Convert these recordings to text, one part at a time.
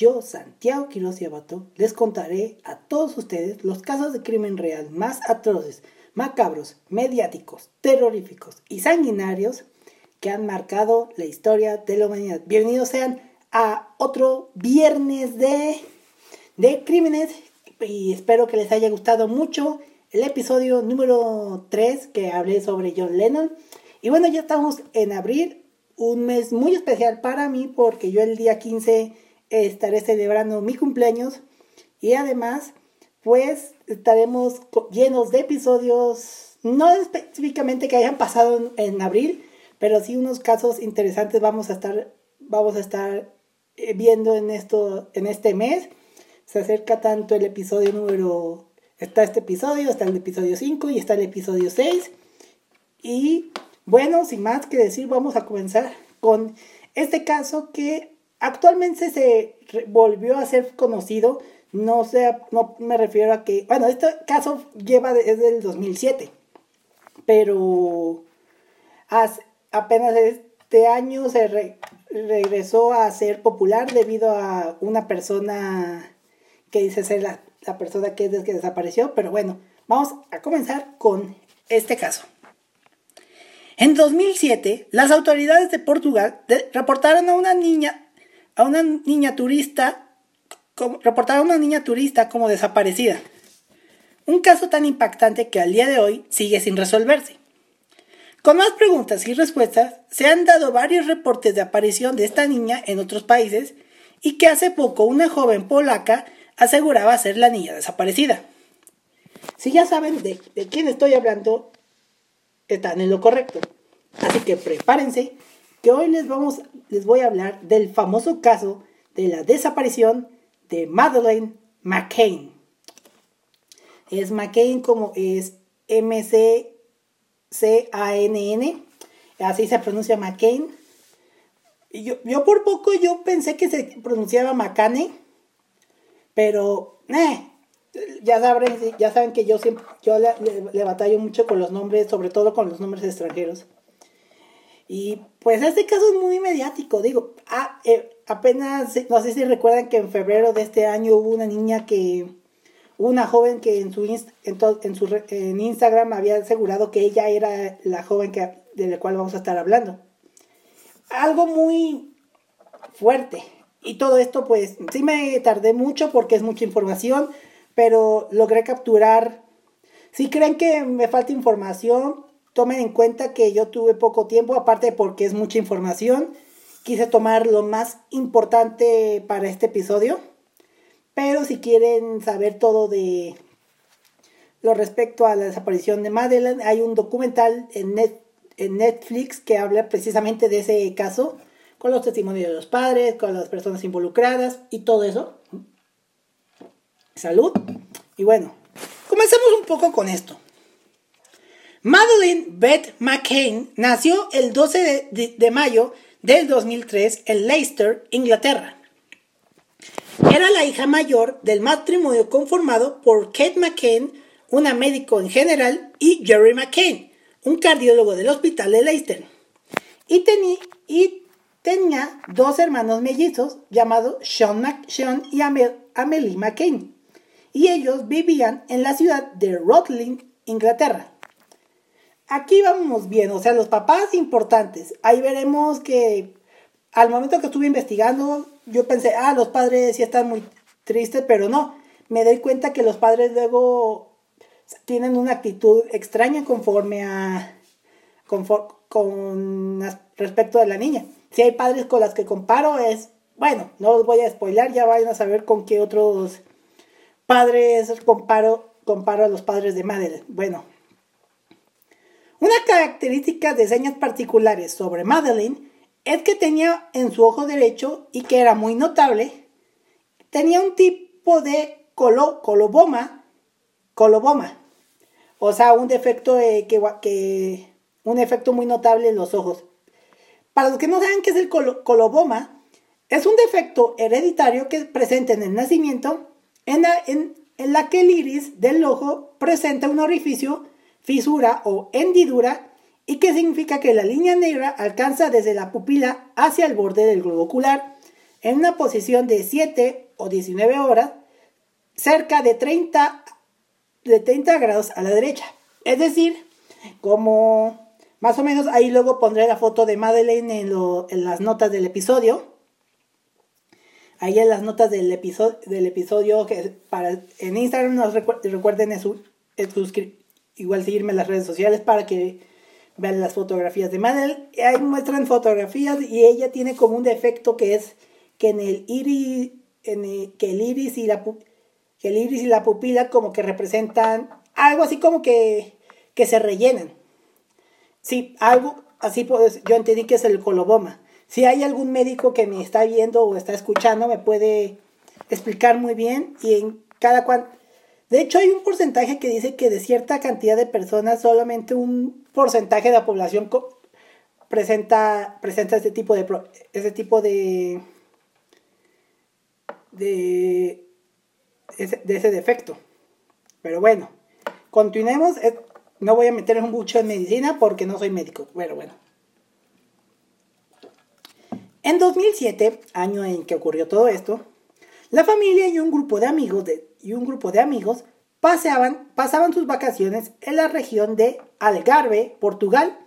yo, Santiago Quiroz y Abato, les contaré a todos ustedes los casos de crimen real más atroces, macabros, mediáticos, terroríficos y sanguinarios que han marcado la historia de la humanidad. Bienvenidos sean a otro viernes de, de crímenes y espero que les haya gustado mucho el episodio número 3 que hablé sobre John Lennon. Y bueno, ya estamos en abril, un mes muy especial para mí porque yo el día 15 estaré celebrando mi cumpleaños y además pues estaremos llenos de episodios, no específicamente que hayan pasado en, abril, pero sí unos casos interesantes vamos a estar, vamos a estar eh, viendo en, esto, en este mes. Se acerca tanto el episodio número, está este episodio, está el episodio 5 y está el episodio 6. Y bueno, sin más que decir, vamos a comenzar con este caso que actualmente se volvió a ser conocido. No sé, no me refiero a que, bueno, este caso lleva desde el 2007, pero apenas este año se regresó a ser popular debido a una persona que dice ser la, la persona que, que desapareció, pero bueno, vamos a comenzar con este caso. En 2007, las autoridades de Portugal reportaron a una niña a una niña turista, reportaron a una niña turista como desaparecida. Un caso tan impactante que al día de hoy sigue sin resolverse. Con más preguntas y respuestas, se han dado varios reportes de aparición de esta niña en otros países y que hace poco una joven polaca aseguraba ser la niña desaparecida. Si ya saben de quién estoy hablando, están en lo correcto. Así que prepárense que hoy les, vamos, les voy a hablar del famoso caso de la desaparición de Madeleine McCain. Es McCain como es M-C-C-A-N-N, así se pronuncia McCain. Yo, yo por poco yo pensé que se pronunciaba McCane, pero eh, ya saben, ya saben que yo siempre yo le batallo mucho con los nombres, sobre todo con los nombres extranjeros. Y pues este caso es muy mediático, digo, eh, apenas, no sé si recuerdan que en febrero de este año hubo una niña que, una joven que en su, en, en su en Instagram había asegurado que ella era la joven que, de la cual vamos a estar hablando. Algo muy fuerte. Y todo esto pues sí me tardé mucho porque es mucha información, pero logré capturar. Si creen que me falta información, tomen en cuenta que yo tuve poco tiempo, aparte porque es mucha información. Quise tomar lo más importante para este episodio. Pero si quieren saber todo de lo respecto a la desaparición de Madeleine, hay un documental en, en Netflix que habla precisamente de ese caso, con los testimonios de los padres, con las personas involucradas y todo eso. Salud. Y bueno, comencemos un poco con esto. Madeleine Beth McCain nació el 12 de, mayo del 2003 en Leicester, Inglaterra. Era la hija mayor del matrimonio conformado por Kate McCain, una médico en general, y Jerry McCain, un cardiólogo del hospital de Leicester. Y, tenía dos hermanos mellizos llamados Sean, y Amelie McCain. Y ellos vivían en la ciudad de Rutland, Inglaterra aquí vamos bien, o sea, los papás importantes. Ahí veremos que al momento que estuve investigando, yo pensé, ah, los padres sí están muy tristes, pero no. Me doy cuenta que los padres luego tienen una actitud extraña conforme a. con respecto a la niña. Si hay padres con las que comparo, es. Bueno, no los voy a spoilar, ya vayan a saber con qué otros padres comparo, comparo a los padres de madre. Bueno, una característica de señas particulares sobre Madeline es que tenía en su ojo derecho, y que era muy notable, tenía un tipo de colo, coloboma, coloboma. O sea, un defecto que, que, un efecto muy notable en los ojos. Para los que no saben qué es el coloboma, es un defecto hereditario que presenta en el nacimiento en la, en la que el iris del ojo presenta un orificio, fisura o hendidura y que significa que la línea negra alcanza desde la pupila hacia el borde del globo ocular en una posición de 7 o 19 horas, cerca de 30, de 30 grados a la derecha. Es decir, como más o menos ahí luego pondré la foto de Madeleine en, las notas del episodio. Ahí en las notas del episodio, del episodio que para, en Instagram nos recuerden igual seguirme en las redes sociales para que vean las fotografías de Madeleine. Ahí muestran fotografías y ella tiene como un defecto que es que en el iris, que el iris y la que el iris y la pupila como que representan algo así como que, que se rellenan. Sí, algo así pues, yo entendí que es el coloboma. Si hay algún médico que me está viendo o está escuchando, me puede explicar muy bien y en cada cual. De hecho, hay un porcentaje que dice que de cierta cantidad de personas, solamente un porcentaje de la población presenta, presenta este tipo de, este tipo de, de ese, de ese defecto. Pero bueno, continuemos. No voy a meter mucho en medicina porque no soy médico. Pero bueno. En 2007, año en que ocurrió todo esto, la familia y un grupo de amigos, de, y un grupo de amigos paseaban, pasaban sus vacaciones en la región de Algarve, Portugal,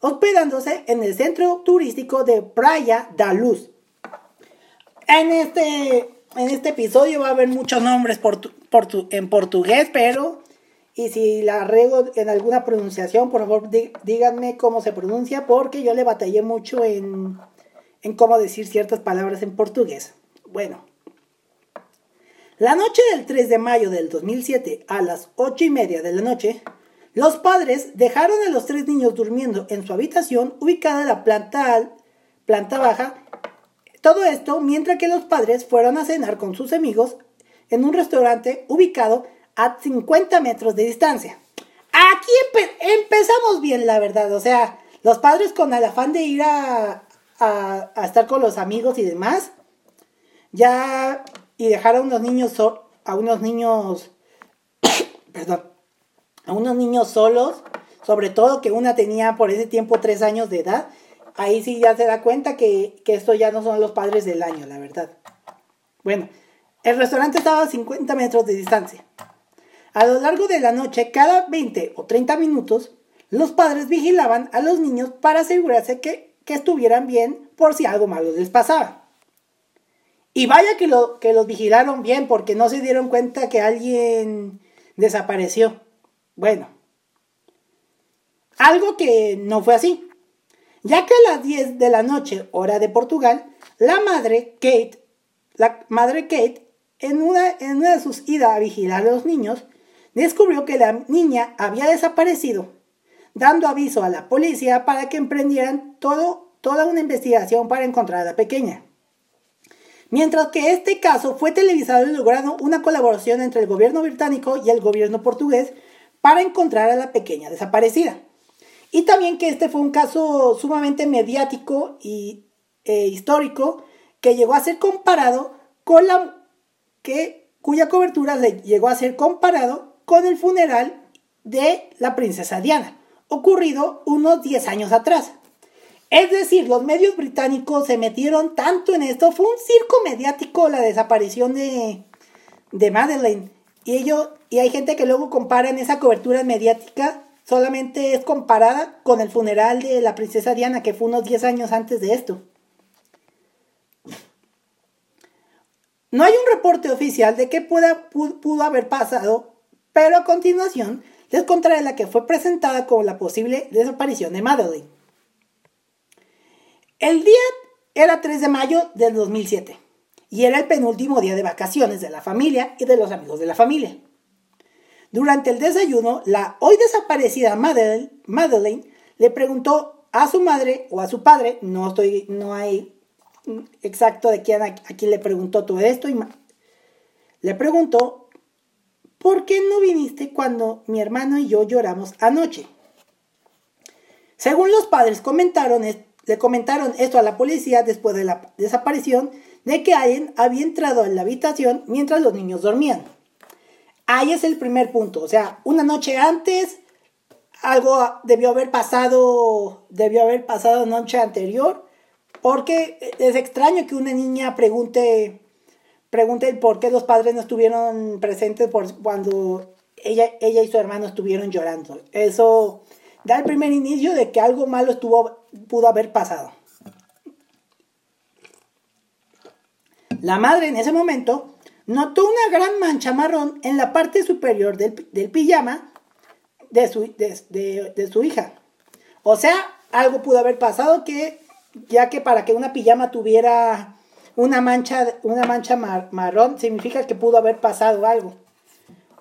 hospedándose en el centro turístico de Praia da Luz. En este en este episodio va a haber muchos nombres en portugués, pero... Y si la arreglo en alguna pronunciación, por favor díganme cómo se pronuncia, porque yo le batallé mucho en, en cómo decir ciertas palabras en portugués. Bueno, la noche del 3 de mayo del 2007, a las 8 y media de la noche, los padres dejaron a los tres niños durmiendo en su habitación ubicada en la planta, planta baja todo esto mientras que los padres fueron a cenar con sus amigos en un restaurante ubicado a 50 metros de distancia. Aquí empezamos bien, la verdad. O sea, los padres con el afán de ir a, estar con los amigos y demás, ya y dejar a unos niños, a unos niños, perdón, a unos niños solos, sobre todo que una tenía por ese tiempo tres años de edad, ahí sí ya se da cuenta que, que esto ya no son los padres del año, la verdad. Bueno, el restaurante estaba a 50 metros de distancia. A lo largo de la noche, cada 20 o 30 minutos, los padres vigilaban a los niños para asegurarse que, que estuvieran bien por si algo malo les pasaba. Y vaya que, lo, que los vigilaron bien porque no se dieron cuenta que alguien desapareció. Bueno, algo que no fue así ya que a las 10 de la noche, hora de Portugal, la madre Kate, la madre Kate, en una, en una de sus idas a vigilar a los niños, descubrió que la niña había desaparecido, dando aviso a la policía para que emprendieran todo, toda una investigación para encontrar a la pequeña. Mientras que este caso fue televisado y lograron una colaboración entre el gobierno británico y el gobierno portugués para encontrar a la pequeña desaparecida. Y también que este fue un caso sumamente mediático y e histórico que llegó a ser comparado con la que cuya cobertura llegó a ser comparado con el funeral de la princesa Diana, ocurrido unos 10 años atrás. Es decir, los medios británicos se metieron tanto en esto, fue un circo mediático la desaparición de, de Madeleine. Y, ello, y hay gente que luego compara en esa cobertura mediática solamente es comparada con el funeral de la princesa Diana, que fue unos 10 años antes de esto. No hay un reporte oficial de qué pudo, haber pasado, pero a continuación les contaré la que fue presentada como la posible desaparición de Madeline. El día era 3 de mayo del 2007 y era el penúltimo día de vacaciones de la familia y de los amigos de la familia. Durante el desayuno, la hoy desaparecida Madeleine, le preguntó a su madre o a su padre, no estoy, no hay exacto de quién a, quién le preguntó todo esto, y le preguntó por qué no viniste cuando mi hermano y yo lloramos anoche? Según los padres comentaron, le comentaron esto a la policía después de la desaparición de que alguien había entrado en la habitación mientras los niños dormían. Ahí es el primer punto, o sea, una noche antes algo debió haber pasado, debió haber pasado noche anterior, porque es extraño que una niña pregunte, pregunte por qué los padres no estuvieron presentes por cuando ella, ella y su hermano estuvieron llorando. Eso da el primer inicio de que algo malo estuvo, pudo haber pasado. La madre en ese momento notó una gran mancha marrón en la parte superior del, del pijama de su, de, su hija. O sea, algo pudo haber pasado que, ya que para que una pijama tuviera una mancha, una mancha marrón, significa que pudo haber pasado algo.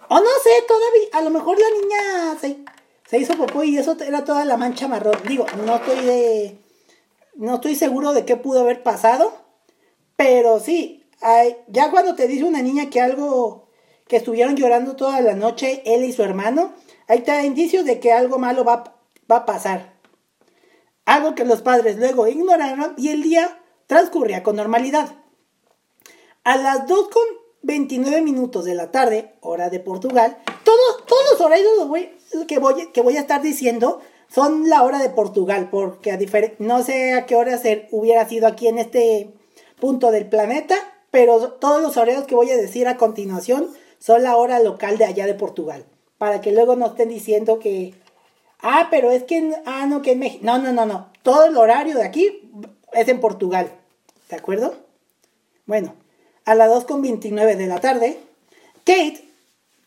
O no sé, todavía, a lo mejor la niña se, se hizo popó y eso era toda la mancha marrón. Digo, no estoy de, no estoy seguro de qué pudo haber pasado, pero sí, ya cuando te dice una niña que algo, que estuvieron llorando toda la noche, él y su hermano, Ahí está indicios de que algo malo va, va a pasar. Algo que los padres luego ignoraron y el día transcurría con normalidad. A las 2.29 minutos de la tarde, hora de Portugal, todos, todos los horarios que, voy, que voy a estar diciendo son la hora de Portugal, porque a no sé a qué hora ser, hubiera sido aquí en este punto del planeta, pero todos los horarios que voy a decir a continuación son la hora local de allá de Portugal para que luego no estén diciendo que, ah, pero es que, ah, no, que en México. No, no, no, no. Todo el horario de aquí es en Portugal. ¿De acuerdo? Bueno, a las 2.29 de la tarde, Kate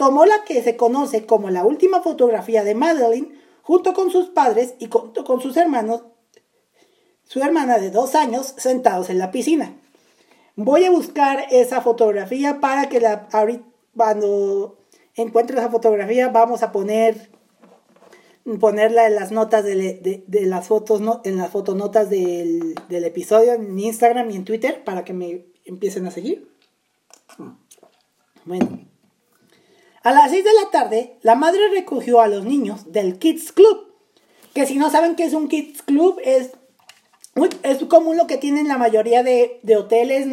tomó la que se conoce como la última fotografía de Madeline junto con sus padres y con, sus hermanos, su hermana de dos años, sentados en la piscina. Voy a buscar esa fotografía para que la cuando encuentre esa fotografía, vamos a poner ponerla en las notas de, las fotos, en las fotonotas del, episodio en Instagram y en Twitter para que me empiecen a seguir. Bueno. A las 6 de la tarde, la madre recogió a los niños del Kids Club. Que si no saben qué es un Kids Club, es, es común lo que tienen la mayoría de, de hoteles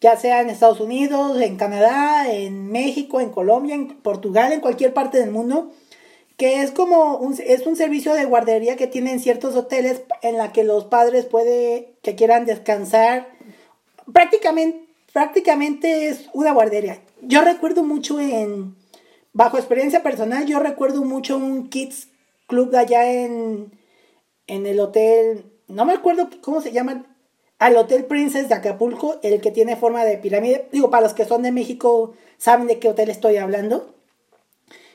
ya sea en Estados Unidos, en Canadá, en México, en Colombia, en Portugal, en cualquier parte del mundo, que es como un, es un servicio de guardería que tienen ciertos hoteles en la que los padres puede que quieran descansar. Prácticamente, prácticamente es una guardería. Yo recuerdo mucho en, bajo experiencia personal, yo recuerdo mucho un kids club allá en, en el hotel, no me acuerdo cómo se llama, al Hotel Princess de Acapulco, el que tiene forma de pirámide. Digo, para los que son de México, saben de qué hotel estoy hablando.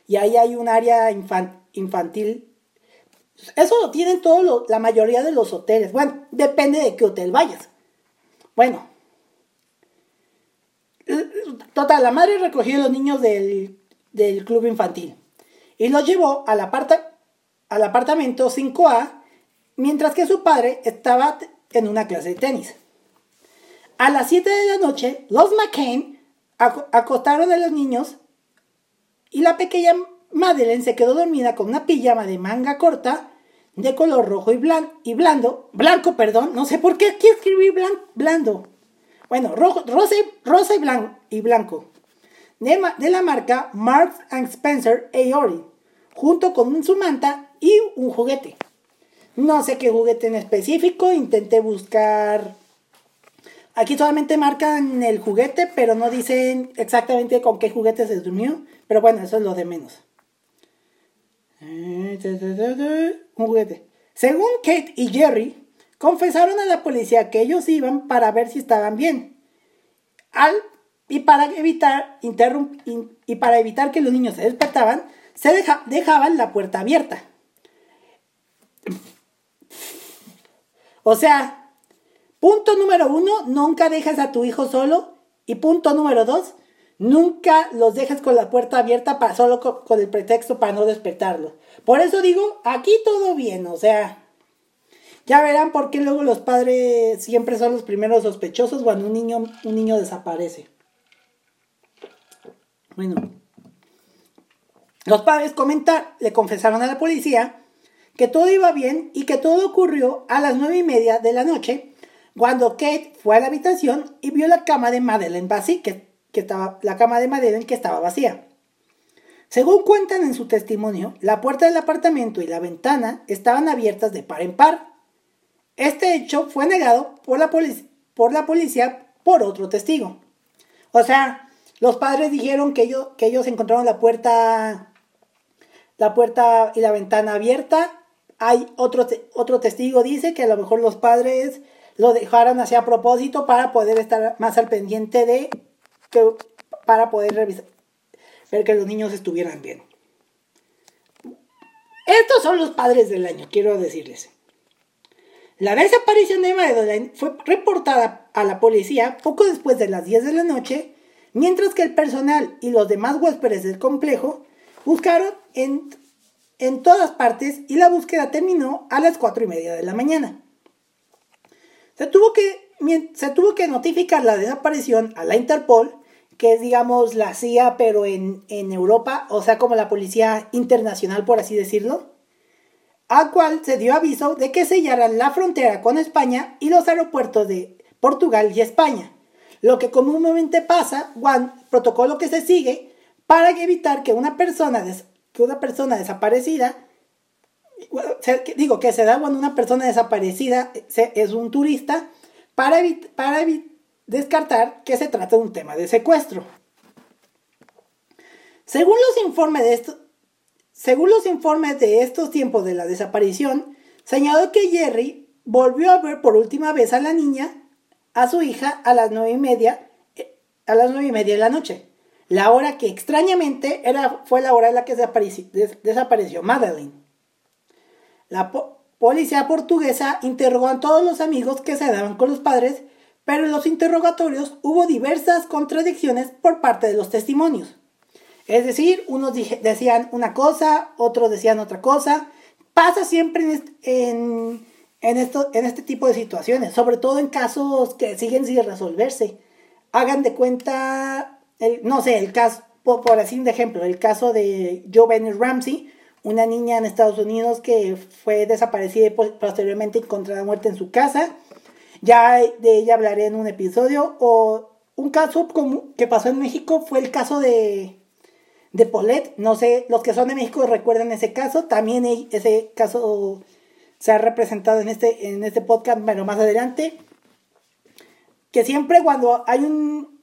Y ahí hay un área infantil. Eso lo tienen todos la mayoría de los hoteles. Bueno, depende de qué hotel vayas. Bueno. Total, la madre recogió a los niños del, club infantil y los llevó al, al apartamento 5A, mientras que su padre estaba en una clase de tenis. A las 7 de la noche, los McCain acostaron a los niños y la pequeña Madeleine se quedó dormida con una pijama de manga corta de color rojo y, y blando, blanco, perdón, no sé por qué aquí escribí blando. Bueno, rojo, rosa, rosa y, y blanco. De, la marca Marks and Spencer Aori, junto con su manta y un juguete. No sé qué juguete en específico, intenté buscar... Aquí solamente marcan el juguete, pero no dicen exactamente con qué juguete se durmió. Pero bueno, eso es lo de menos. Un juguete. Según Kate y Jerry, confesaron a la policía que ellos iban para ver si estaban bien. Al, y, para evitar y para evitar que los niños se despertaban, se dejaban la puerta abierta. O sea, punto número uno, nunca dejes a tu hijo solo. Y punto número dos, nunca los dejes con la puerta abierta para, solo con, el pretexto para no despertarlo. Por eso digo, aquí todo bien, o sea, ya verán por qué luego los padres siempre son los primeros sospechosos cuando un niño, un niño desaparece. Bueno, Los padres comentar, le confesaron a la policía que todo iba bien y que todo ocurrió a las nueve y media de la noche cuando Kate fue a la habitación y vio la cama de Madeleine vacía, que, que estaba, la cama de Madeleine que estaba vacía. Según cuentan en su testimonio, la puerta del apartamento y la ventana estaban abiertas de par en par. Este hecho fue negado por la, por la policía por otro testigo. O sea, los padres dijeron que ellos, que ellos encontraron la puerta, la puerta y la ventana abierta. Hay otro, otro testigo dice que a lo mejor los padres lo dejaron así a propósito para poder estar más al pendiente de que para poder revisar, ver que los niños estuvieran bien. Estos son los padres del año, quiero decirles. La desaparición de Madeleine fue reportada a la policía poco después de las 10 de la noche, mientras que el personal y los demás huéspedes del complejo buscaron en, en todas partes y la búsqueda terminó a las 4 y media de la mañana. Se tuvo que, se tuvo que notificar la desaparición a la Interpol que es, digamos, la CIA, pero en, Europa, o sea, como la policía internacional, por así decirlo, al cual se dio aviso de que sellaran la frontera con España y los aeropuertos de Portugal y España. Lo que comúnmente pasa, Juan, protocolo que se sigue para evitar que una persona, que una persona desaparecida, digo que se da cuando una persona desaparecida es un turista, para, para, descartar que se trata de un tema de secuestro. Según los informes de estos, según los informes de estos tiempos de la desaparición, señaló que Jerry volvió a ver por última vez a la niña, a su hija, a las nueve y media, eh, a las nueve y media de la noche. La hora que extrañamente era, fue la hora en la que desapareció, desapareció Madeline. La policía portuguesa interrogó a todos los amigos que se daban con los padres pero en los interrogatorios hubo diversas contradicciones por parte de los testimonios. Es decir, unos decían una cosa, otros decían otra cosa. Pasa siempre en, esto, en este tipo de situaciones, sobre todo en casos que siguen sin resolverse. Hagan de cuenta, el, no sé, el caso, por, por así de ejemplo, el caso de Joe Ramsey, una niña en Estados Unidos que fue desaparecida y posteriormente encontrada muerta en su casa ya de ella hablaré en un episodio. O un caso que pasó en México fue el caso de, de Paulette. No sé, los que son de México recuerdan ese caso. También ese caso se ha representado en este, en este podcast, pero más adelante. Que siempre cuando hay un,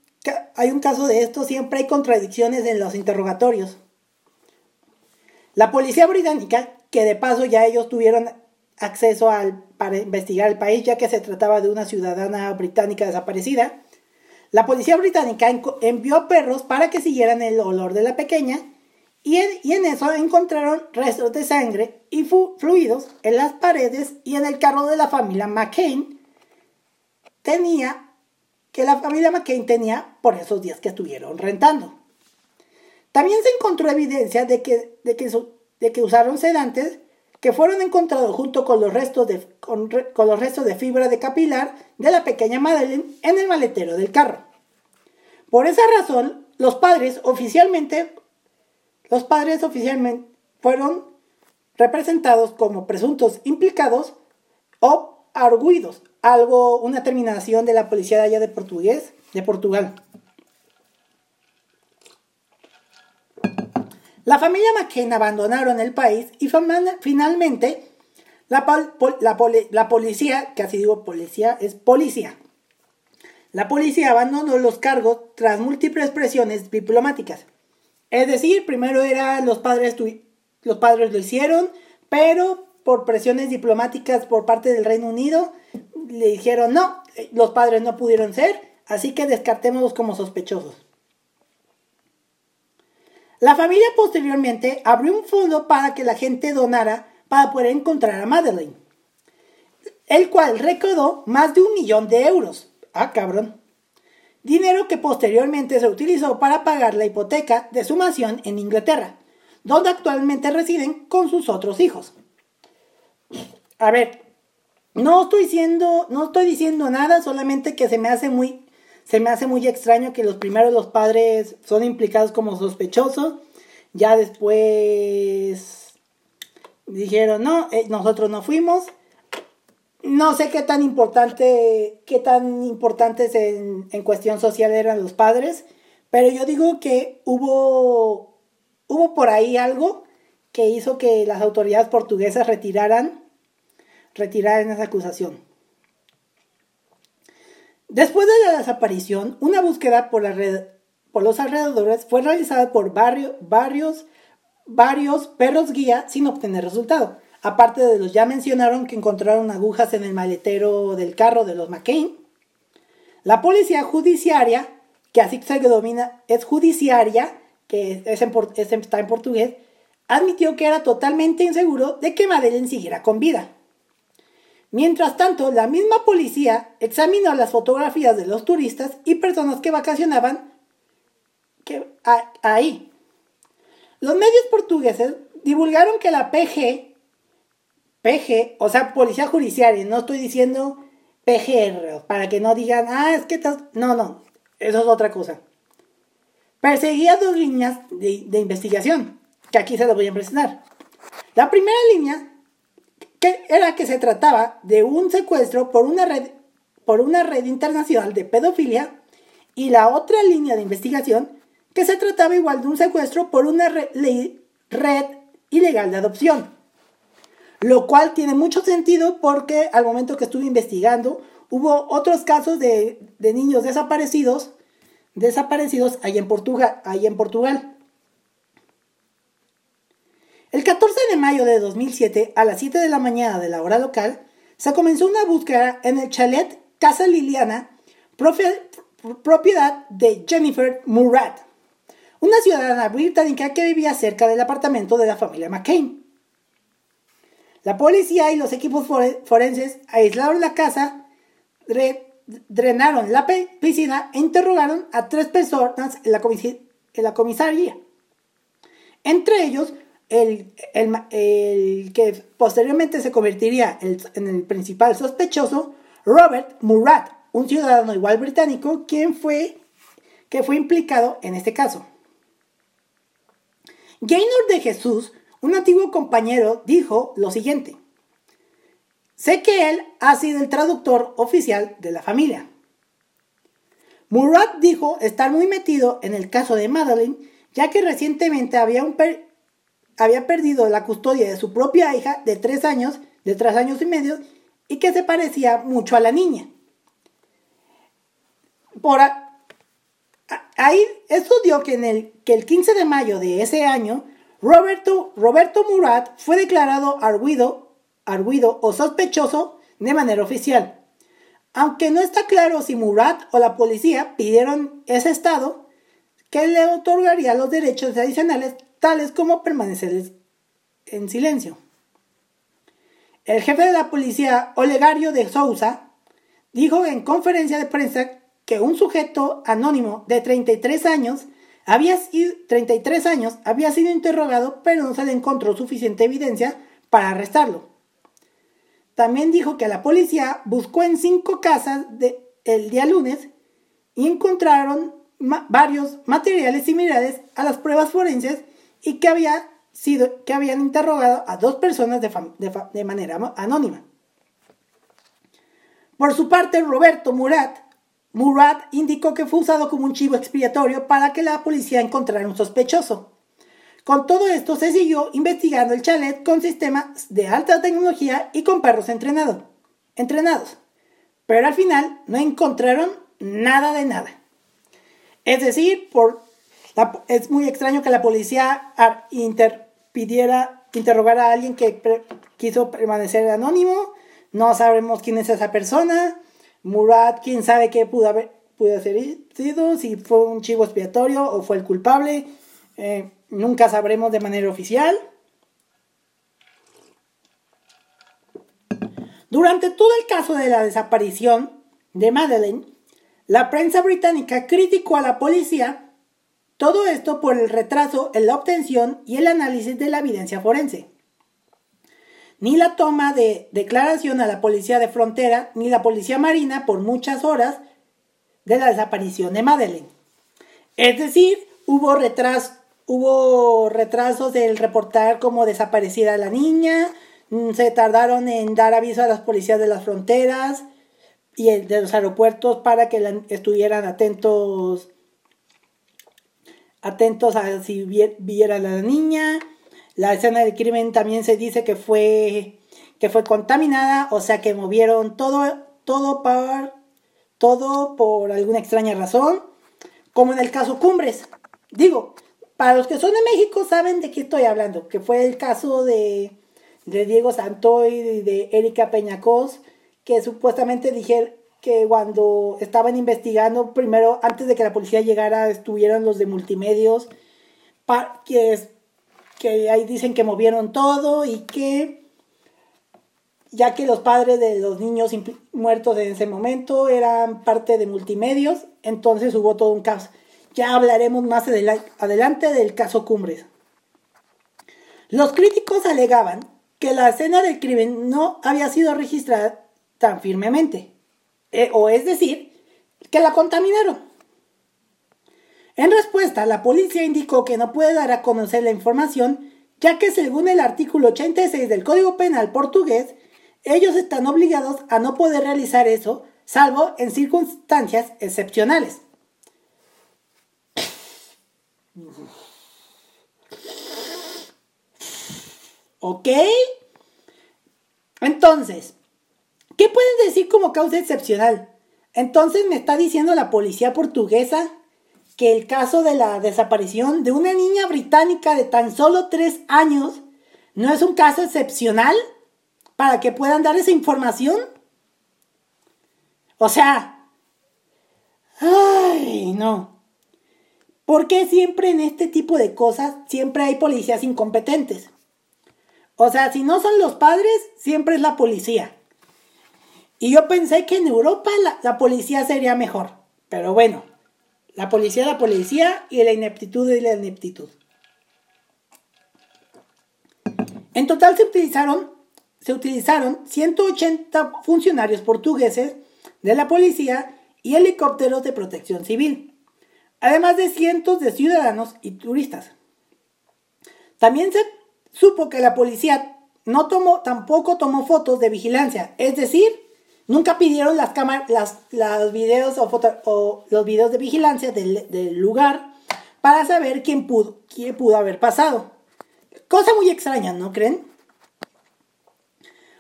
hay un caso de esto, siempre hay contradicciones en los interrogatorios. La policía británica, que de paso ya ellos tuvieron acceso al, para investigar el país, ya que se trataba de una ciudadana británica desaparecida. La policía británica envió perros para que siguieran el olor de la pequeña y en, eso encontraron restos de sangre y fluidos en las paredes y en el carro de la familia McCain. Tenía que la familia McCain tenía por esos días que estuvieron rentando. También se encontró evidencia de que, de que, de que usaron sedantes que fueron encontrados junto con los, restos de, con, los restos de fibra de capilar de la pequeña Madeleine en el maletero del carro. Por esa razón, los padres oficialmente, los padres oficialmente fueron representados como presuntos implicados o arguidos, algo, una terminación de la policía de allá de portugués, de Portugal. La familia McCain abandonaron el país y finalmente la, la, policía, casi digo policía, es policía. La policía abandonó los cargos tras múltiples presiones diplomáticas. Es decir, primero eran los padres, los padres lo hicieron, pero por presiones diplomáticas por parte del Reino Unido le dijeron no, los padres no pudieron ser, así que descartémoslos como sospechosos. La familia posteriormente abrió un fondo para que la gente donara para poder encontrar a Madeleine, el cual recaudó más de un millón de euros. Ah, cabrón. Dinero que posteriormente se utilizó para pagar la hipoteca de su mansión en Inglaterra, donde actualmente residen con sus otros hijos. A ver, no estoy diciendo, no estoy diciendo nada, solamente que se me hace muy se me hace muy extraño que los primeros los padres son implicados como sospechosos, Ya después dijeron, no, eh, nosotros no fuimos. No sé qué tan importante, qué tan importantes en, en cuestión social eran los padres, pero yo digo que hubo, hubo por ahí algo que hizo que las autoridades portuguesas retiraran, retiraran esa acusación. Después de la desaparición, una búsqueda por, la red, por los alrededores fue realizada por varios, varios perros guía sin obtener resultado. Aparte de los ya mencionaron que encontraron agujas en el maletero del carro de los McCain. La policía judiciaria, que así se denomina, es judiciaria, que es está en portugués, admitió que era totalmente inseguro de que Madeleine siguiera con vida. Mientras tanto, la misma policía examinó las fotografías de los turistas y personas que vacacionaban ahí. Los medios portugueses divulgaron que la PG, PG, o sea, Policía Judiciaria, no estoy diciendo PGR, para que no digan, ah, es que estás... No, no, eso es otra cosa. Perseguía dos líneas de, de investigación, que aquí se las voy a presentar. La primera línea que era que se trataba de un secuestro por una red, por una red internacional de pedofilia y la otra línea de investigación que se trataba igual de un secuestro por una red, red ilegal de adopción. Lo cual tiene mucho sentido porque al momento que estuve investigando hubo otros casos de, de niños desaparecidos, desaparecidos ahí en, Portugal, ahí en Portugal. El 14 de mayo de 2007, a las 7 de la mañana de la hora local, se comenzó una búsqueda en el chalet Casa Liliana, propiedad de Jennifer Murat, una ciudadana británica que vivía cerca del apartamento de la familia McCain. La policía y los equipos forenses aislaron la casa, drenaron la piscina e interrogaron a tres personas en la, comisaría. Entre ellos, el, que posteriormente se convertiría en el principal sospechoso, Robert Murat, un ciudadano igual británico, quien fue, que fue implicado en este caso. Gaynor de Jesús, un antiguo compañero, dijo lo siguiente. Sé que él ha sido el traductor oficial de la familia. Murat dijo estar muy metido en el caso de Madeleine, ya que recientemente había perdido la custodia de su propia hija de tres años, de tres años y medio, y que se parecía mucho a la niña. Por ahí, esto dio que, en el, que el 15 de mayo de ese año, Roberto, Roberto Murat fue declarado arguido, arguido o sospechoso de manera oficial. Aunque no está claro si Murat o la policía pidieron ese estado que le otorgaría los derechos adicionales tales como permanecer en silencio. El jefe de la policía, Olegario de Sousa, dijo en conferencia de prensa que un sujeto anónimo de 33 años había, 33 años había sido interrogado, pero no se le encontró suficiente evidencia para arrestarlo. También dijo que la policía buscó en cinco casas de, el día lunes y encontraron varios materiales similares a las pruebas forenses y que, había sido, que habían interrogado a dos personas de, manera anónima. Por su parte, Roberto Murat, Murat indicó que fue usado como un chivo expiatorio para que la policía encontrara un sospechoso. Con todo esto se siguió investigando el chalet con sistemas de alta tecnología y con perros entrenados. Pero al final no encontraron nada de nada. Es decir, es muy extraño que la policía pidiera interrogar a alguien que quiso permanecer anónimo. No sabemos quién es esa persona. Murat, quién sabe qué pudo haber pudo ser sido, si fue un chivo expiatorio o fue el culpable. Eh, nunca sabremos de manera oficial. Durante todo el caso de la desaparición de Madeleine, la prensa británica criticó a la policía todo esto por el retraso en la obtención y el análisis de la evidencia forense. Ni la toma de declaración a la policía de frontera ni la policía marina por muchas horas de la desaparición de Madeleine. Es decir, hubo hubo retrasos del reportar como desaparecida la niña, mm, se tardaron en dar aviso a las policías de las fronteras y de los aeropuertos para que estuvieran atentos atentos a si viera a la niña. La escena del crimen también se dice que fue que fue contaminada, o sea que movieron todo todo por todo por alguna extraña razón, como en el caso Cumbres. Digo, para los que son de México saben de qué estoy hablando, que fue el caso de, de Diego Santoy y de Erika Peñacos, que supuestamente dijeron que cuando estaban investigando, primero, antes de que la policía llegara, estuvieron los de multimedios, que, que ahí dicen que movieron todo y que, ya que los padres de los niños muertos en ese momento eran parte de multimedios, entonces hubo todo un caos. Ya hablaremos más adelante del caso Cumbres. Los críticos alegaban que la escena del crimen no había sido registrada tan firmemente, eh, o es decir, que la contaminaron. En respuesta, la policía indicó que no puede dar a conocer la información, ya que según el artículo 86 del Código Penal portugués, ellos están obligados a no poder realizar eso, salvo en circunstancias excepcionales. ¿Ok? Entonces, ¿qué pueden decir como causa excepcional? Entonces me está diciendo la policía portuguesa que el caso de la desaparición de una niña británica de tan solo tres años no es un caso excepcional para que puedan dar esa información. O sea, ay, no. Porque siempre en este tipo de cosas, siempre hay policías incompetentes? O sea, si no son los padres, siempre es la policía. Y yo pensé que en Europa la, policía sería mejor. Pero bueno, la policía la policía y la ineptitud es la ineptitud. En total se utilizaron, se utilizaron 180 funcionarios portugueses de la policía y helicópteros de protección civil además de cientos de ciudadanos y turistas. También se supo que la policía no tomó, tampoco tomó fotos de vigilancia, es decir, nunca pidieron las cámaras, las, videos o, los videos de vigilancia del, lugar para saber quién pudo, quién pudo haber pasado. Cosa muy extraña, ¿no creen?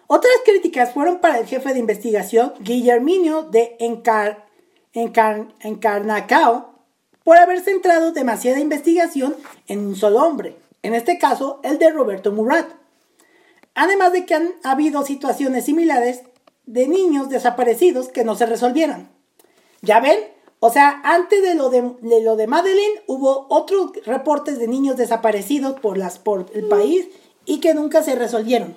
Otras críticas fueron para el jefe de investigación, Guillermino de Encar, Encarnacao, por haber centrado demasiada investigación en un solo hombre, en este caso el de Roberto Murat. Además de que han habido situaciones similares de niños desaparecidos que no se resolvieron. ¿Ya ven? O sea, antes de lo de, lo de Madeleine hubo otros reportes de niños desaparecidos por, las, por el país y que nunca se resolvieron.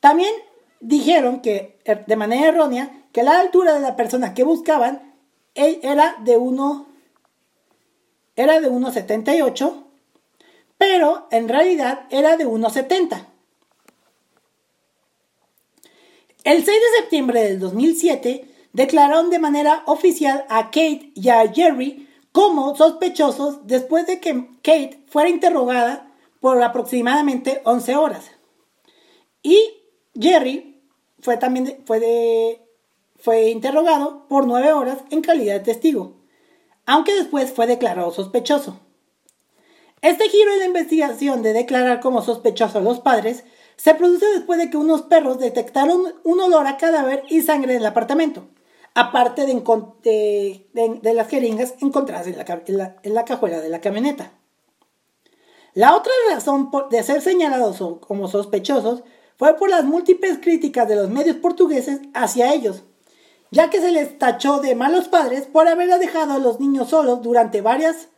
También dijeron que, er, de manera errónea, que la altura de la persona que buscaban era de 1 era de 1.78, pero en realidad era de 1.70. El 6 de septiembre del 2007 declararon de manera oficial a Kate y a Jerry como sospechosos después de que Kate fuera interrogada por aproximadamente 11 horas. Y Jerry fue también fue fue interrogado por nueve horas en calidad de testigo, aunque después fue declarado sospechoso. Este giro en la investigación de declarar como sospechoso a los padres se produce después de que unos perros detectaron un olor a cadáver y sangre en el apartamento, aparte de, las jeringas encontradas en la, en la, cajuela de la camioneta. La otra razón de ser señalados como sospechosos fue por las múltiples críticas de los medios portugueses hacia ellos, ya que se les tachó de malos padres por haber dejado a los niños solos durante varias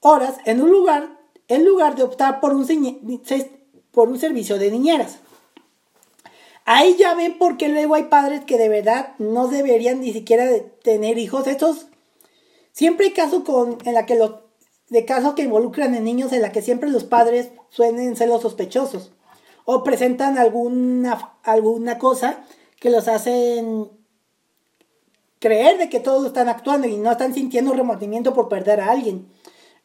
horas en un lugar, en lugar de optar por un, por un servicio de niñeras. Ahí ya ven por qué luego hay padres que de verdad no deberían ni siquiera tener hijos. Estos siempre hay casos con en la que los de casos que involucran en niños en la que siempre los padres suelen ser los sospechosos o presentan alguna alguna cosa que los hacen creer de que todos están actuando y no están sintiendo remordimiento por perder a alguien.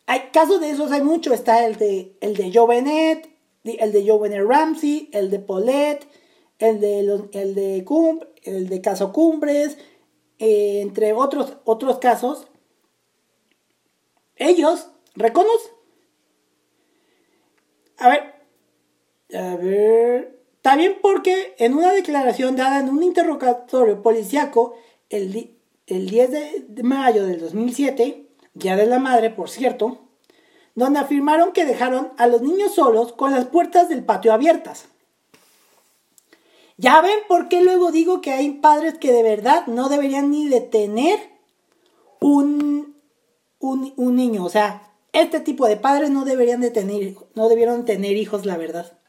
hay casos de esos, hay mucho. Está el de, el de Jovenet, el de Jovenet Ramsey, el de Paulette, el de, el de, el de Caso Cumbres, eh, entre otros, otros casos. Ellos reconocen. A ver, a ver. También porque en una declaración dada en un interrogatorio policiaco el, el 10 de mayo del 2007, Día de la Madre, por cierto, donde afirmaron que dejaron a los niños solos con las puertas del patio abiertas. Ya ven por qué luego digo que hay padres que de verdad no deberían ni de tener un, un, niño. O sea, este tipo de padres no deberían de tener, no debieron tener hijos, la verdad.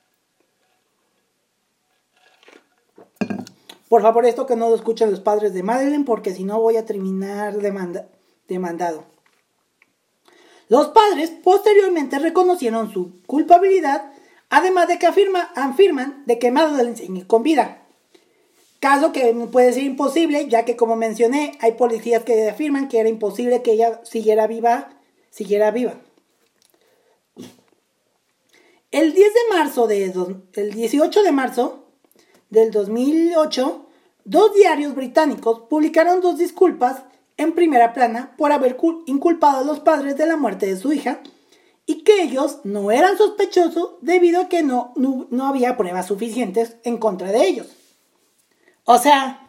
Por favor, esto que no lo escuchen los padres de Madeleine, porque si no voy a terminar demandado. Los padres posteriormente reconocieron su culpabilidad, además de que afirman de que Madeleine sigue con vida. Caso que puede ser imposible, ya que como mencioné, hay policías que afirman que era imposible que ella siguiera viva, siguiera viva. El 10 de marzo de el 18 de marzo del 2008, dos diarios británicos publicaron dos disculpas en primera plana por haber inculpado a los padres de la muerte de su hija y que ellos no eran sospechosos debido a que no, no, había pruebas suficientes en contra de ellos. O sea,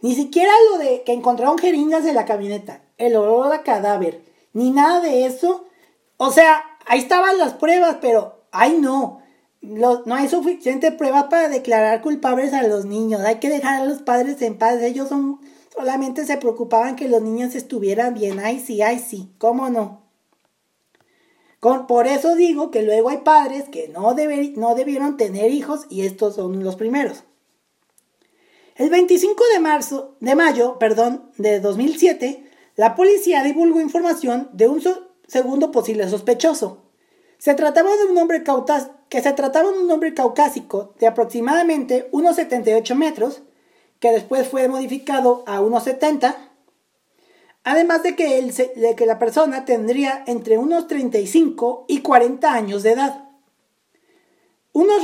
ni siquiera lo de que encontraron jeringas en la camioneta, el olor a cadáver, ni nada de eso. O sea, ahí estaban las pruebas, pero ay no, no hay suficiente pruebas para declarar culpables a los niños. Hay que dejar a los padres en paz. Ellos son Solamente se preocupaban que los niños estuvieran bien. Ay, sí, ay, sí, ¿cómo no? Por eso digo que luego hay padres que no, no debieron tener hijos y estos son los primeros. El 25 de, marzo, de mayo perdón, de 2007, la policía divulgó información de un segundo posible sospechoso. Se trataba de un hombre se trataba de un hombre caucásico de aproximadamente unos 78 metros, que después fue modificado a 1,70. Además de que, de que la persona tendría entre unos 35 y 40 años de edad. Unos,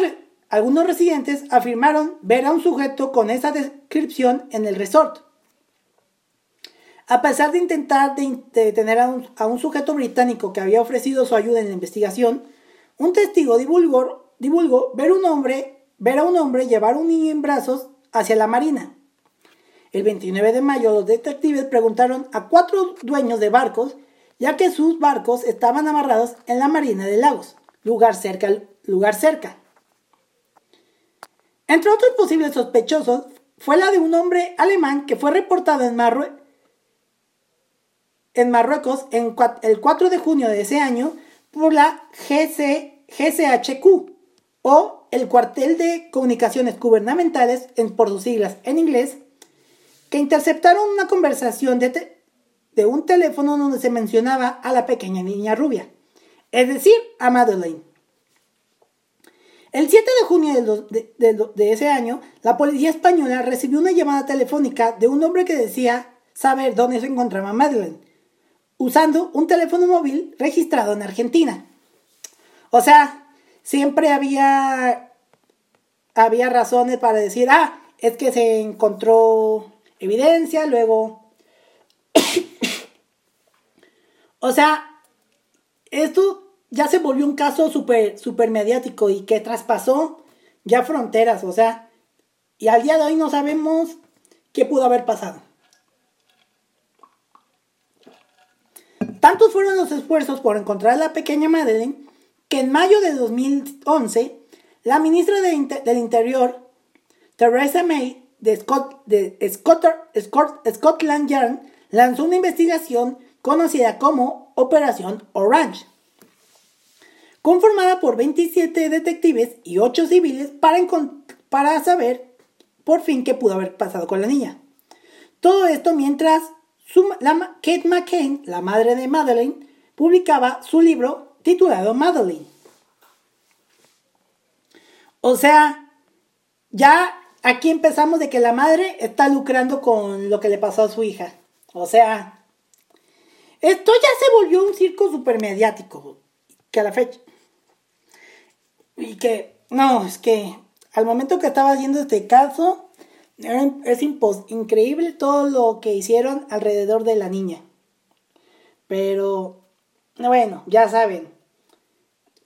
algunos residentes afirmaron ver a un sujeto con esa descripción en el resort. A pesar de intentar detener a un, a un, sujeto británico que había ofrecido su ayuda en la investigación, un testigo divulgó, divulgó ver, un hombre, ver a un hombre llevar un niño en brazos hacia la marina. El 29 de mayo los detectives preguntaron a cuatro dueños de barcos, ya que sus barcos estaban amarrados en la marina de Lagos, lugar cerca. Lugar cerca. Entre otros posibles sospechosos fue la de un hombre alemán que fue reportado en, en Marruecos en el 4 de junio de ese año por la GC GCHQ o el cuartel de comunicaciones gubernamentales, por sus siglas en inglés, que interceptaron una conversación de, de un teléfono donde se mencionaba a la pequeña niña rubia, es decir, a Madeleine. El 7 de junio de, ese año, la policía española recibió una llamada telefónica de un hombre que decía saber dónde se encontraba Madeleine, usando un teléfono móvil registrado en Argentina. O sea, siempre había, había razones para decir, ah, es que se encontró evidencia, luego... o sea, esto ya se volvió un caso súper super mediático y que traspasó ya fronteras, o sea, y al día de hoy no sabemos qué pudo haber pasado. Tantos fueron los esfuerzos por encontrar a la pequeña Madeleine que en mayo de 2011, la ministra del Interior, Theresa May, de, Scotland Yard, lanzó una investigación conocida como Operación Orange, conformada por 27 detectives y 8 civiles para, para saber por fin qué pudo haber pasado con la niña. Todo esto mientras Kate McCain, la madre de Madeleine, publicaba su libro titulado Madeline. O sea, ya aquí empezamos de que la madre está lucrando con lo que le pasó a su hija. O sea, Esto ya se volvió un circo super mediático. Que a la fecha. Y que, no, es que al momento que estaba haciendo este caso, es increíble todo lo que hicieron alrededor de la niña. Pero, bueno, ya saben.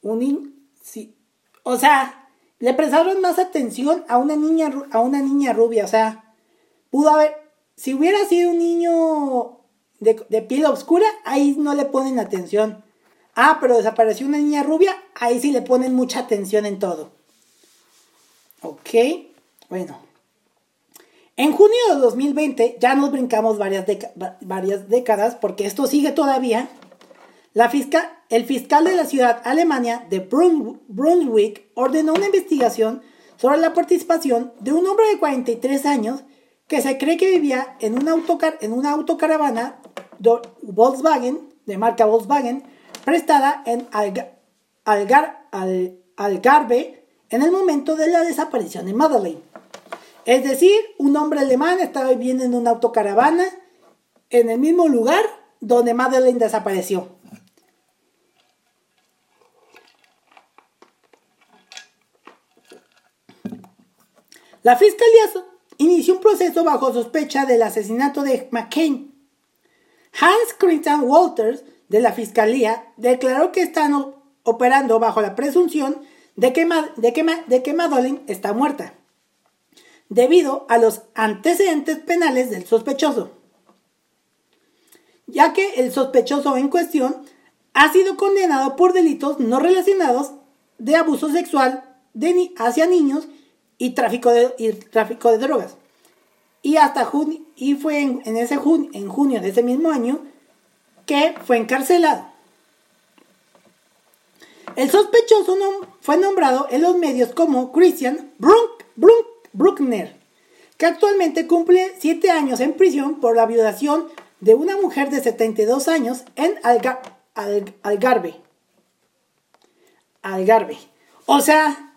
Un sí, o sea, le prestaron más atención a una niña a una niña rubia, o sea, pudo haber si hubiera sido un niño de, de piel oscura, ahí no le ponen atención. Ah, pero desapareció una niña rubia, ahí sí le ponen mucha atención en todo. Ok, bueno. En junio de 2020, ya nos brincamos varias, varias décadas, porque esto sigue todavía. La fiscal, el fiscal de la ciudad Alemania de Brunswick ordenó una investigación sobre la participación de un hombre de 43 años que se cree que vivía en una, autocar en una autocaravana Volkswagen, de marca Volkswagen, prestada en Algar Algarve en el momento de la desaparición de Madeleine. Es decir, un hombre alemán estaba viviendo en una autocaravana en el mismo lugar donde Madeleine desapareció. La fiscalía inició un proceso bajo sospecha del asesinato de McCain. Hans Christian Walters, de la fiscalía, declaró que están operando bajo la presunción de que, de de que Madeleine está muerta debido a los antecedentes penales del sospechoso, ya que el sospechoso en cuestión ha sido condenado por delitos no relacionados de abuso sexual hacia niños y tráfico de, tráfico de drogas. Y hasta junio, y fue en, ese en junio de ese mismo año que fue encarcelado. El sospechoso fue nombrado en los medios como Christian Brunk, Brunk, Bruckner, que actualmente cumple 7 años en prisión por la violación de una mujer de 72 años en Algarve. Algarve. O sea,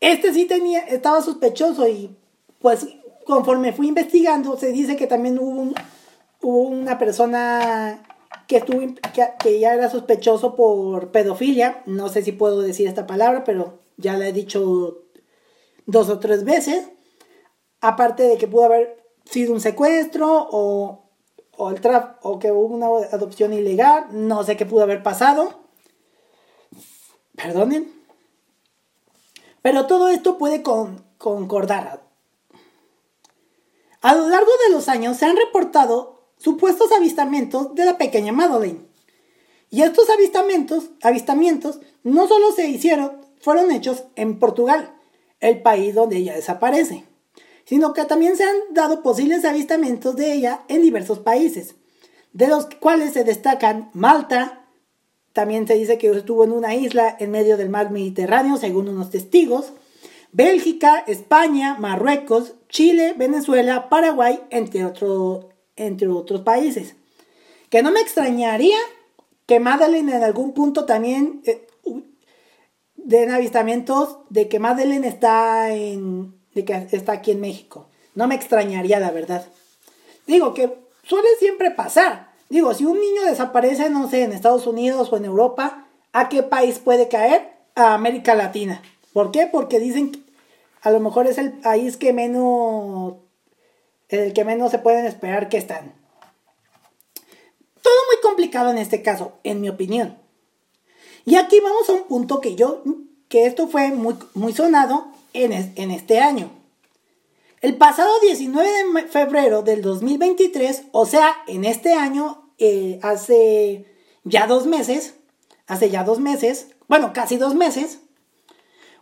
este sí tenía, estaba sospechoso y pues conforme fui investigando se dice que también hubo, una persona que, estuvo, que, ya era sospechoso por pedofilia. No sé si puedo decir esta palabra, pero ya la he dicho dos o tres veces. Aparte de que pudo haber sido un secuestro o, o, el o que hubo una adopción ilegal, no sé qué pudo haber pasado. Perdonen. Pero todo esto puede concordar. A lo largo de los años se han reportado supuestos avistamientos de la pequeña Madeleine. Y estos avistamientos, avistamientos no solo se hicieron, fueron hechos en Portugal, el país donde ella desaparece sino que también se han dado posibles avistamientos de ella en diversos países, de los cuales se destacan Malta, también se dice que estuvo en una isla en medio del mar Mediterráneo, según unos testigos, Bélgica, España, Marruecos, Chile, Venezuela, Paraguay, entre, entre otros países. Que no me extrañaría que Madeleine en algún punto también eh, den avistamientos de que Madeleine está en, de que está aquí en México. No me extrañaría, la verdad. Digo que suele siempre pasar. Digo, si un niño desaparece, no sé, en Estados Unidos o en Europa, ¿a qué país puede caer? A América Latina. ¿Por qué? Porque dicen que a lo mejor es el país que menos, el que menos se pueden esperar que están. Todo muy complicado en este caso, en mi opinión. Y aquí vamos a un punto que yo, que esto fue muy, muy sonado en, este año. El pasado 19 de febrero del 2023, o sea, en este año, eh, hace ya dos meses, hace ya dos meses, bueno, casi dos meses,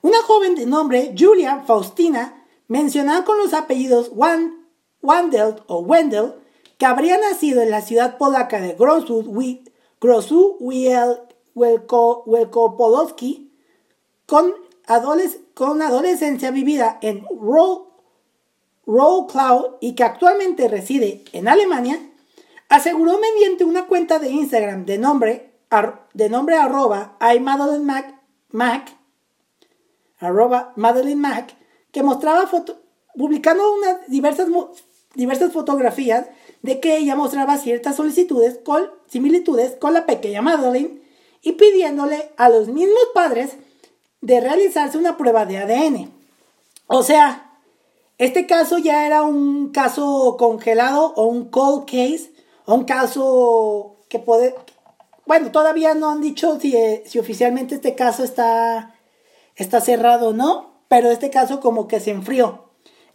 una joven de nombre Julia Faustina, mencionada con los apellidos Wandel o Wendell, que habría nacido en la ciudad polaca de Grosu Wielkopolski, con con adolescencia vivida en Cloud y que actualmente reside en Alemania, aseguró mediante una cuenta de Instagram de nombre, de nombre arroba Mac, Madeline Mac, que mostraba foto, publicando diversas, diversas fotografías de que ella mostraba ciertas solicitudes con similitudes con la pequeña Madeline y pidiéndole a los mismos padres de realizarse una prueba de ADN. O sea, este caso ya era un caso congelado o un cold case un caso que puede... Bueno, todavía no han dicho si, eh, si oficialmente este caso está, está cerrado o no, pero este caso como que se enfrió.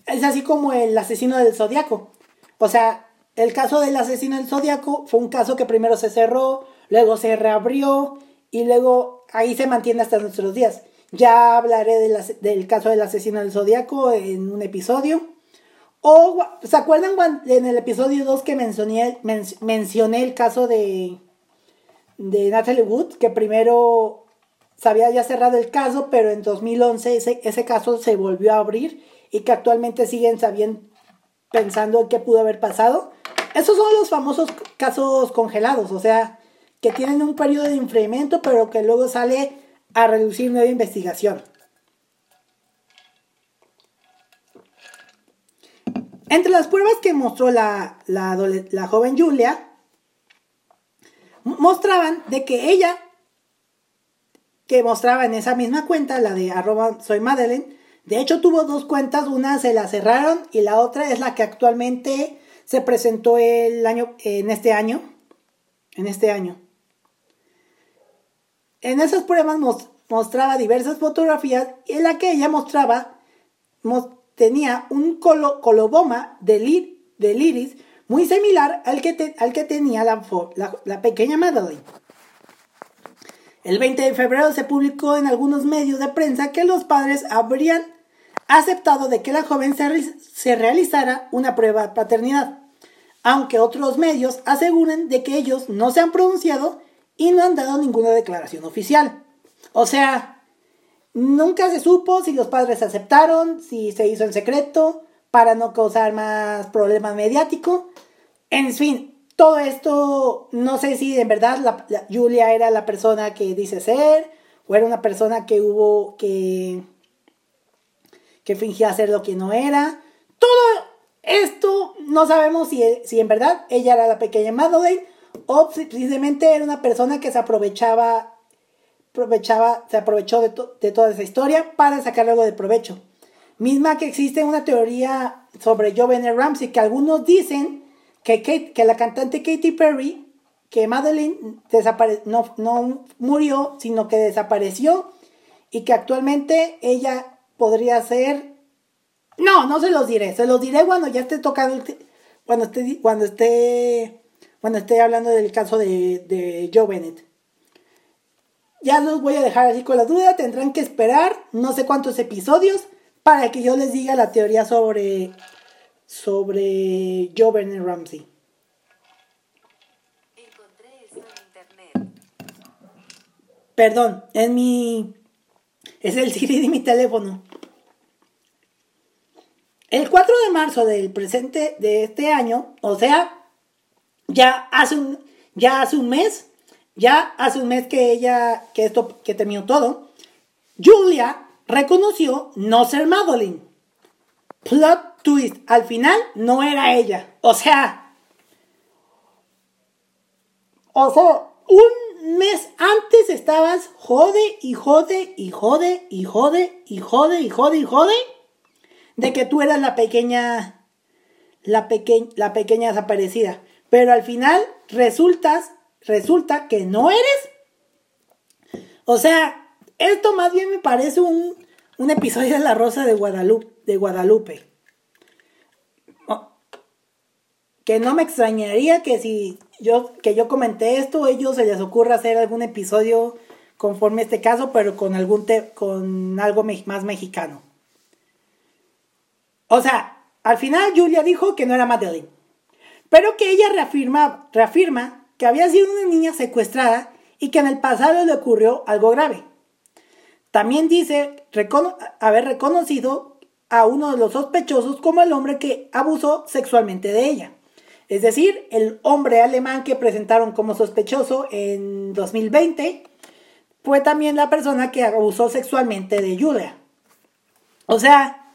Es así como el asesino del zodiaco. O sea, el caso del asesino del zodiaco fue un caso que primero se cerró, luego se reabrió y luego ahí se mantiene hasta nuestros días. Ya hablaré del caso del asesino del zodiaco en un episodio. O, ¿se acuerdan en el episodio 2 que mencioné, mencioné el caso de, de Natalie Wood? Que primero se había ya cerrado el caso, pero en 2011 ese, ese caso se volvió a abrir y que actualmente siguen sabiendo, pensando en qué pudo haber pasado. Esos son los famosos casos congelados, o sea, que tienen un periodo de enfriamiento, pero que luego sale a reducir nueva investigación. Entre las pruebas que mostró la, la, joven Julia, mostraban de que ella, que mostraba en esa misma cuenta, la de arroba soy Madeleine, de hecho tuvo dos cuentas, una se la cerraron y la otra es la que actualmente se presentó el año, en este año. En este año. En esas pruebas mostraba diversas fotografías y en la que ella mostraba, tenía un coloboma del, iris muy similar al que, al que tenía la, la pequeña Madeline. El 20 de febrero se publicó en algunos medios de prensa que los padres habrían aceptado de que la joven se, realizara una prueba de paternidad, aunque otros medios aseguren de que ellos no se han pronunciado y no han dado ninguna declaración oficial. O sea, nunca se supo si los padres aceptaron, si se hizo en secreto, para no causar más problemas mediáticos. En fin, todo esto, no sé si en verdad Julia era la persona que dice ser, o era una persona que hubo que que fingía ser lo que no era. Todo esto no sabemos si, si en verdad ella era la pequeña Madeleine o simplemente era una persona que se aprovechaba, aprovechaba se aprovechó de, de toda esa historia para sacar algo de provecho. Misma que existe una teoría sobre Joven Ramsey que algunos dicen que, que la cantante Katy Perry, que Madeleine no, no murió, sino que desapareció y que actualmente ella podría ser. No, no se los diré. Se los diré cuando ya esté tocando. Cuando esté. Cuando esté. Cuando esté hablando del caso de, de Joe Bennett. Ya los voy a dejar así con la duda. Tendrán que esperar no sé cuántos episodios para que yo les diga la teoría sobre. sobre Joe Bennett Ramsey. Encontré en internet. Perdón, es mi. Es el Siri de mi teléfono. El 4 de marzo del presente de este año, o sea, ya hace un, ya hace un mes, ya hace un mes que ella, que esto, que terminó todo, Julia reconoció no ser Madeline. Plot twist, al final no era ella. O sea, o sea, un mes antes estabas jode y jode y jode y jode y jode y jode y jode de que tú eras la pequeña, la, la pequeña desaparecida. Pero al final resultas, resulta que no eres. O sea, esto más bien me parece un, un episodio de La Rosa de Guadalupe. De Guadalupe. que no me extrañaría que si yo, que yo comenté esto, ellos se les ocurra hacer algún episodio conforme a este caso, pero con algún con algo más mexicano. O sea, al final Julia dijo que no era Madeline, pero que ella reafirma, reafirma había sido una niña secuestrada y que en el pasado le ocurrió algo grave. También dice haber reconocido a uno de los sospechosos como el hombre que abusó sexualmente de ella. Es decir, el hombre alemán que presentaron como sospechoso en 2020 fue también la persona que abusó sexualmente de Julia. O sea,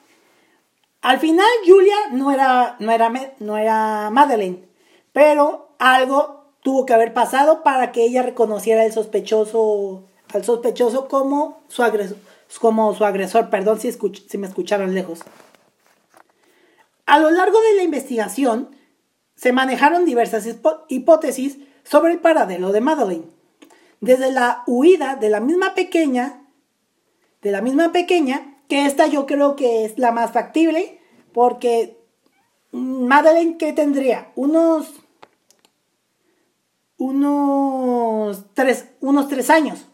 al final Julia no era, no era, no era Madeleine, pero algo tuvo que haber pasado para que ella reconociera al sospechoso, al sospechoso como su agresor, como su agresor, perdón si, si me escucharon lejos. A lo largo de la investigación se manejaron diversas hipótesis sobre el paradero de Madeleine. Desde la huida de la misma pequeña, de la misma pequeña, que esta yo creo que es la más factible, porque Madeleine, ¿qué tendría? Unos. Unos tres, unos tres años.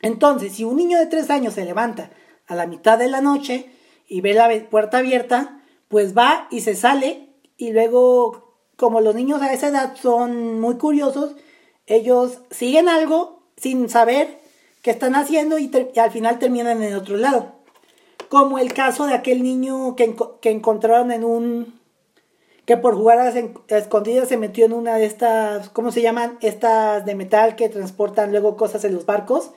Entonces, si un niño de tres años se levanta a la mitad de la noche y ve la puerta abierta, pues va y se sale y luego, como los niños a esa edad son muy curiosos, ellos siguen algo sin saber qué están haciendo y, al final terminan en otro lado. Como el caso de aquel niño que, encontraron en un... que por jugar a, escondidas se metió en una de estas, ¿cómo se llaman? Estas de metal que transportan luego cosas en los barcos.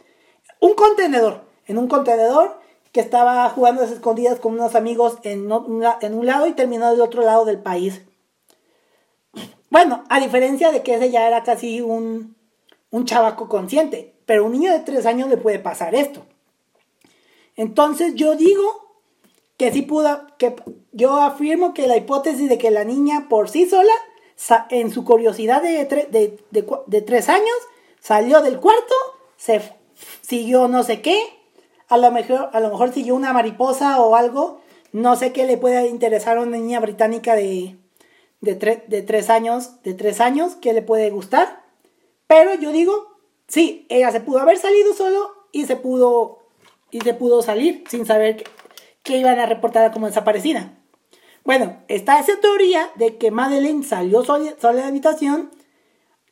Un contenedor, en un contenedor que estaba jugando a las escondidas con unos amigos en, un lado y terminó del otro lado del país. Bueno, a diferencia de que ese ya era casi un, un chavaco consciente, pero un niño de tres años le puede pasar esto. Entonces yo digo que sí pudo, que yo afirmo que la hipótesis de que la niña por sí sola, en su curiosidad de, de, de tres años, salió del cuarto, se siguió no sé qué, a lo mejor, a lo mejor siguió una mariposa o algo, no sé qué le puede interesar a una niña británica de, de, de tres años, de tres años, que le puede gustar. Pero yo digo, sí, ella se pudo haber salido solo y se pudo, y se pudo salir sin saber que, iban a reportar como desaparecida. Bueno, está esa teoría de que Madeleine salió sola, de la habitación.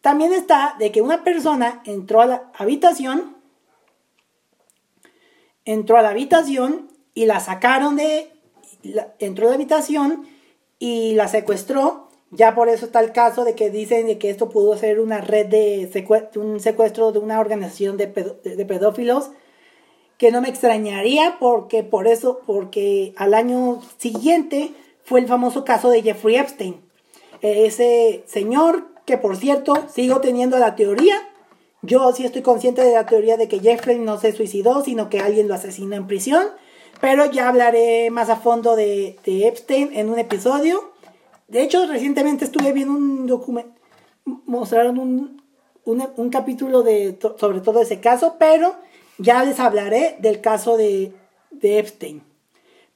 También está de que una persona entró a la habitación, entró a la habitación y la sacaron de, entró a la habitación y la secuestró. Ya por eso está el caso de que dicen de que esto pudo ser una red de secuestro, un secuestro de una organización de, pedófilos, que no me extrañaría porque por eso, porque al año siguiente fue el famoso caso de Jeffrey Epstein. Ese señor que por cierto sigo teniendo la teoría yo sí estoy consciente de la teoría de que Jeffrey no se suicidó, sino que alguien lo asesinó en prisión. Pero ya hablaré más a fondo de, Epstein en un episodio. De hecho, recientemente estuve viendo un documento, mostraron un, un, capítulo de sobre todo ese caso, pero ya les hablaré del caso de, Epstein.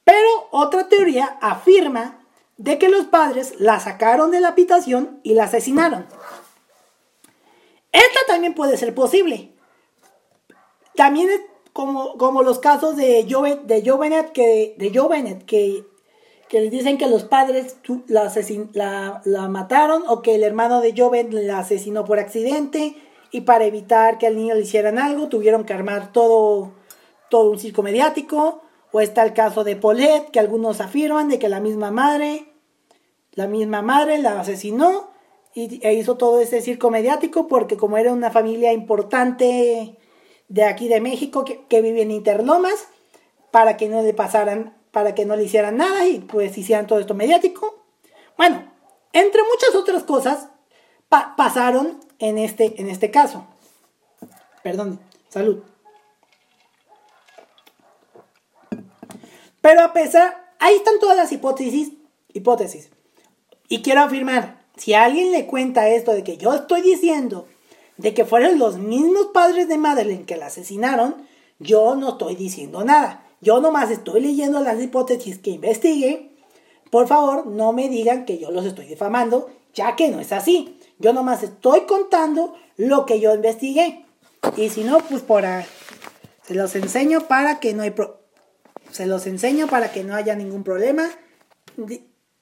Pero otra teoría afirma de que los padres la sacaron de la habitación y la asesinaron. Esta también puede ser posible. También como, como los casos de Joe, de Bennett, que, de Joe que, que les dicen que los padres la, la, la, mataron o que el hermano de Joe la asesinó por accidente y para evitar que al niño le hicieran algo tuvieron que armar todo, todo un circo mediático. O está el caso de Paulette, que algunos afirman de que la misma madre, la misma madre la asesinó y, e hizo todo ese circo mediático porque como era una familia importante de aquí de México que, que vive en Interlomas, para que no le pasaran, para que no le hicieran nada y pues hicieran todo esto mediático. Bueno, entre muchas otras cosas pasaron en este, en este caso. Perdón, salud. Pero a pesar, ahí están todas las hipótesis, hipótesis. Y quiero afirmar, si alguien le cuenta esto de que yo estoy diciendo de que fueron los mismos padres de Madeleine que la asesinaron, yo no estoy diciendo nada. Yo nomás estoy leyendo las hipótesis que investigué. Por favor, no me digan que yo los estoy difamando, ya que no es así. Yo nomás estoy contando lo que yo investigué. Y si no, pues por ahí. Se los enseño para que no hay se los enseño para que no haya ningún problema.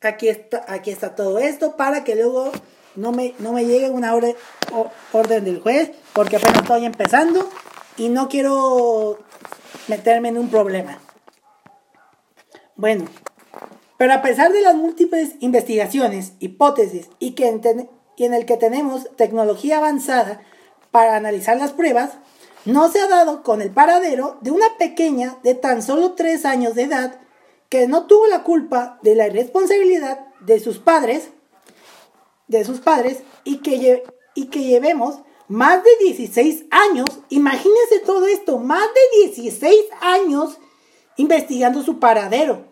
Aquí está, aquí está todo esto para que luego no me, no me llegue una orden, orden del juez, porque apenas estoy empezando y no quiero meterme en un problema. Bueno, pero a pesar de las múltiples investigaciones, hipótesis y, que y en el que tenemos tecnología avanzada para analizar las pruebas, no se ha dado con el paradero de una pequeña de tan solo 3 años de edad que no tuvo la culpa de la irresponsabilidad de sus padres de sus padres y que, y que llevemos más de 16 años, imagínense todo esto, más de 16 años investigando su paradero.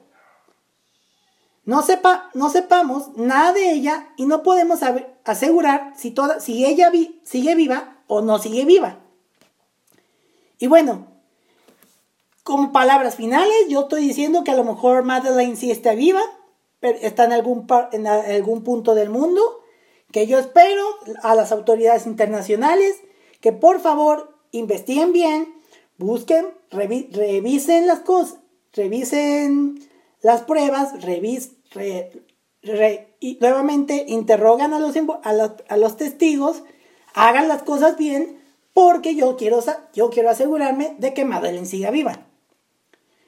No, sepa, no sepamos nada de ella y no podemos asegurar si, ella sigue viva o no sigue viva. Y bueno, como palabras finales, yo estoy diciendo que a lo mejor Madeleine sí está viva, pero está en algún punto del mundo, que yo espero a las autoridades internacionales que por favor investiguen bien, busquen, revisen las cosas, revisen las pruebas, revis, y nuevamente interrogan a los, a los testigos, hagan las cosas bien, porque yo quiero, yo quiero asegurarme de que Madeleine siga viva.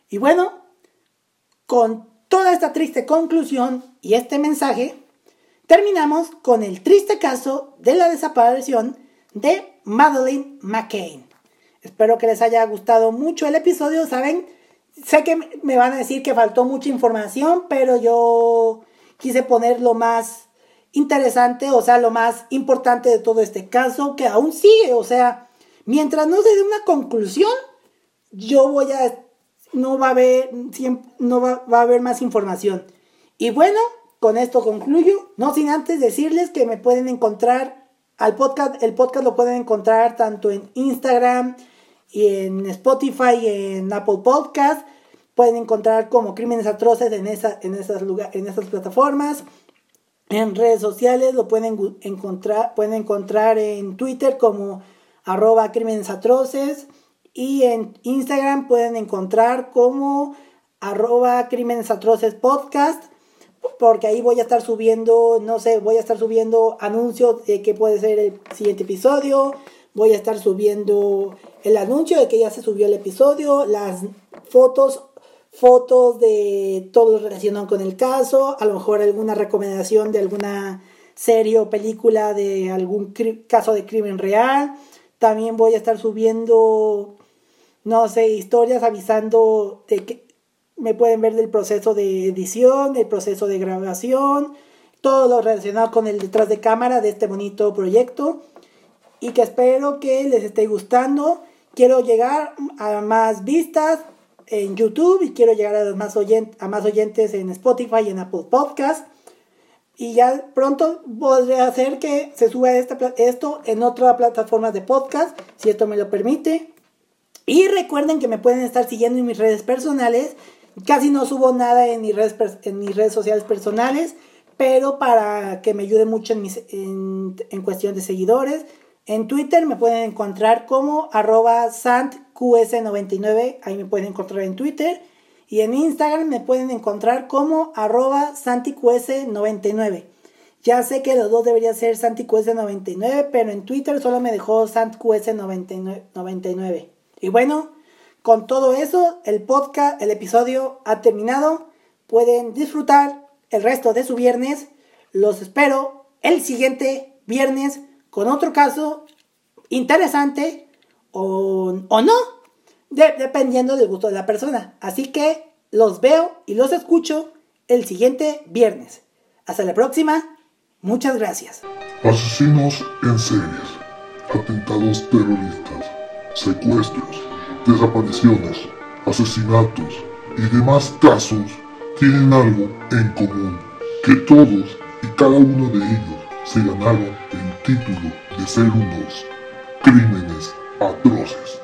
Y bueno, con toda esta triste conclusión y este mensaje, terminamos con el triste caso de la desaparición de Madeleine McCain. Espero que les haya gustado mucho el episodio, ¿saben? Sé que me van a decir que faltó mucha información, pero yo quise poner lo más interesante, o sea, lo más importante de todo este caso, que aún sigue, o sea, mientras no se dé una conclusión, yo voy a, no va a haber, no va, a haber más información. Y bueno, con esto concluyo, no sin antes decirles que me pueden encontrar al podcast, el podcast lo pueden encontrar tanto en Instagram y en Spotify y en Apple Podcast. Pueden encontrar como Crímenes Atroces en, esa, en, esas, en esas plataformas. En redes sociales lo pueden encontrar, pueden encontrar en Twitter como arroba crímenes atroces y en Instagram pueden encontrar como arroba crímenes atroces podcast porque ahí voy a estar subiendo, no sé, voy a estar subiendo anuncios de que puede ser el siguiente episodio, voy a estar subiendo el anuncio de que ya se subió el episodio, las fotos fotos de todo lo relacionado con el caso, a lo mejor alguna recomendación de alguna serie o película de algún caso de crimen real. También voy a estar subiendo, no sé, historias avisando de que me pueden ver del proceso de edición, del proceso de grabación, todo lo relacionado con el detrás de cámara de este bonito proyecto. Y que espero que les esté gustando. Quiero llegar a más vistas, en YouTube y quiero llegar a más, a más oyentes en Spotify y en Apple Podcast. Y ya pronto podré hacer que se suba esto en otra plataforma de podcast, si esto me lo permite. Y recuerden que me pueden estar siguiendo en mis redes personales. Casi no subo nada en mis redes, en mis redes sociales personales, pero para que me ayude mucho en, mis, en, en cuestión de seguidores, en Twitter me pueden encontrar como arroba santqs99, ahí me pueden encontrar en Twitter. Y en Instagram me pueden encontrar como arroba santiqs99. Ya sé que los dos debería ser santiqs99, pero en Twitter solo me dejó santqs99. Y bueno, con todo eso, el podcast, el episodio ha terminado. Pueden disfrutar el resto de su viernes. Los espero el siguiente viernes con otro caso interesante o, no, dependiendo del gusto de la persona. Así que los veo y los escucho el siguiente viernes. Hasta la próxima. Muchas gracias. Asesinos en series, atentados terroristas, secuestros, desapariciones, asesinatos y demás casos tienen algo en común, que todos y cada uno de ellos se ganaron el título de ser unos crímenes atroces.